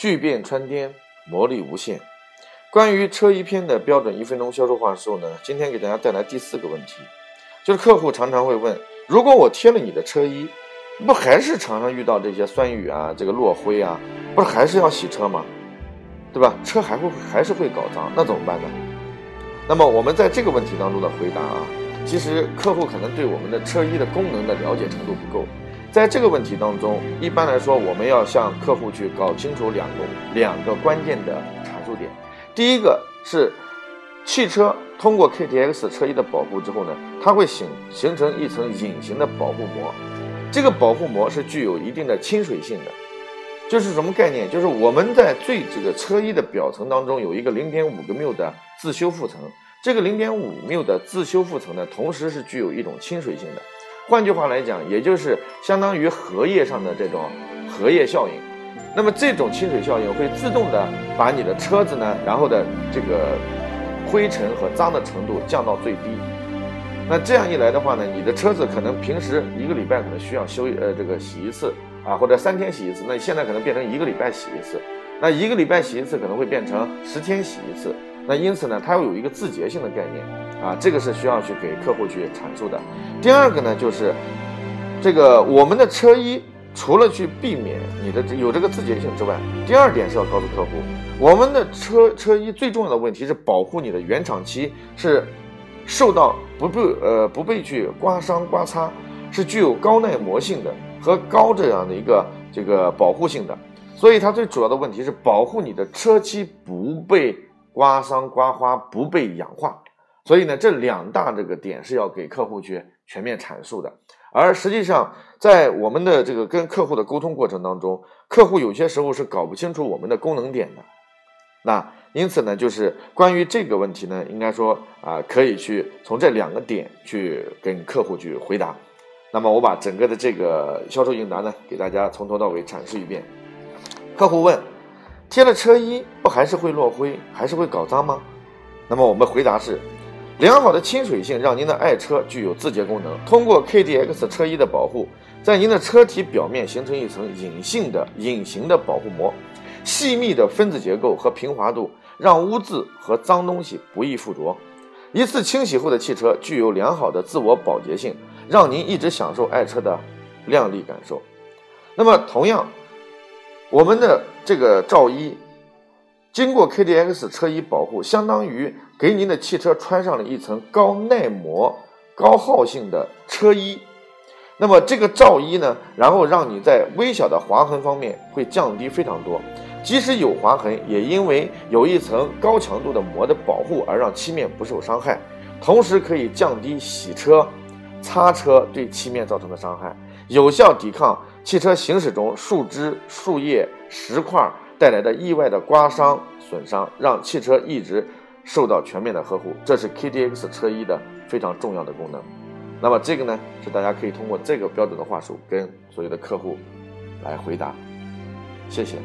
巨变穿天，魔力无限。关于车衣篇的标准一分钟销售话术呢，今天给大家带来第四个问题，就是客户常常会问：如果我贴了你的车衣，不还是常常遇到这些酸雨啊，这个落灰啊，不是还是要洗车吗？对吧？车还会还是会搞脏，那怎么办呢？那么我们在这个问题当中的回答啊，其实客户可能对我们的车衣的功能的了解程度不够。在这个问题当中，一般来说，我们要向客户去搞清楚两个两个关键的阐述点。第一个是，汽车通过 KTX 车衣的保护之后呢，它会形形成一层隐形的保护膜，这个保护膜是具有一定的亲水性的。就是什么概念？就是我们在最这个车衣的表层当中有一个零点五个缪的自修复层，这个零点五缪的自修复层呢，同时是具有一种亲水性的。换句话来讲，也就是相当于荷叶上的这种荷叶效应。那么这种亲水效应会自动的把你的车子呢，然后的这个灰尘和脏的程度降到最低。那这样一来的话呢，你的车子可能平时一个礼拜可能需要修呃这个洗一次啊，或者三天洗一次，那现在可能变成一个礼拜洗一次。那一个礼拜洗一次可能会变成十天洗一次。那因此呢，它要有一个自洁性的概念啊，这个是需要去给客户去阐述的。第二个呢，就是这个我们的车衣除了去避免你的有这个自洁性之外，第二点是要告诉客户，我们的车车衣最重要的问题是保护你的原厂漆是受到不被呃不被去刮伤刮擦，是具有高耐磨性的和高这样的一个这个保护性的，所以它最主要的问题是保护你的车漆不被。刮伤、刮花不被氧化，所以呢，这两大这个点是要给客户去全面阐述的。而实际上，在我们的这个跟客户的沟通过程当中，客户有些时候是搞不清楚我们的功能点的。那因此呢，就是关于这个问题呢，应该说啊，可以去从这两个点去跟客户去回答。那么我把整个的这个销售应答呢，给大家从头到尾阐释一遍。客户问。贴了车衣不还是会落灰，还是会搞脏吗？那么我们回答是：良好的亲水性让您的爱车具有自洁功能。通过 KDX 车衣的保护，在您的车体表面形成一层隐性的、隐形的保护膜，细密的分子结构和平滑度让污渍和脏东西不易附着。一次清洗后的汽车具有良好的自我保洁性，让您一直享受爱车的亮丽感受。那么同样。我们的这个罩衣经过 KDX 车衣保护，相当于给您的汽车穿上了一层高耐磨、高耗性的车衣。那么这个罩衣呢，然后让你在微小的划痕方面会降低非常多，即使有划痕，也因为有一层高强度的膜的保护而让漆面不受伤害，同时可以降低洗车、擦车对漆面造成的伤害，有效抵抗。汽车行驶中，树枝、树叶、石块带来的意外的刮伤损伤，让汽车一直受到全面的呵护，这是 KDX 车衣的非常重要的功能。那么这个呢，是大家可以通过这个标准的话术跟所有的客户来回答。谢谢。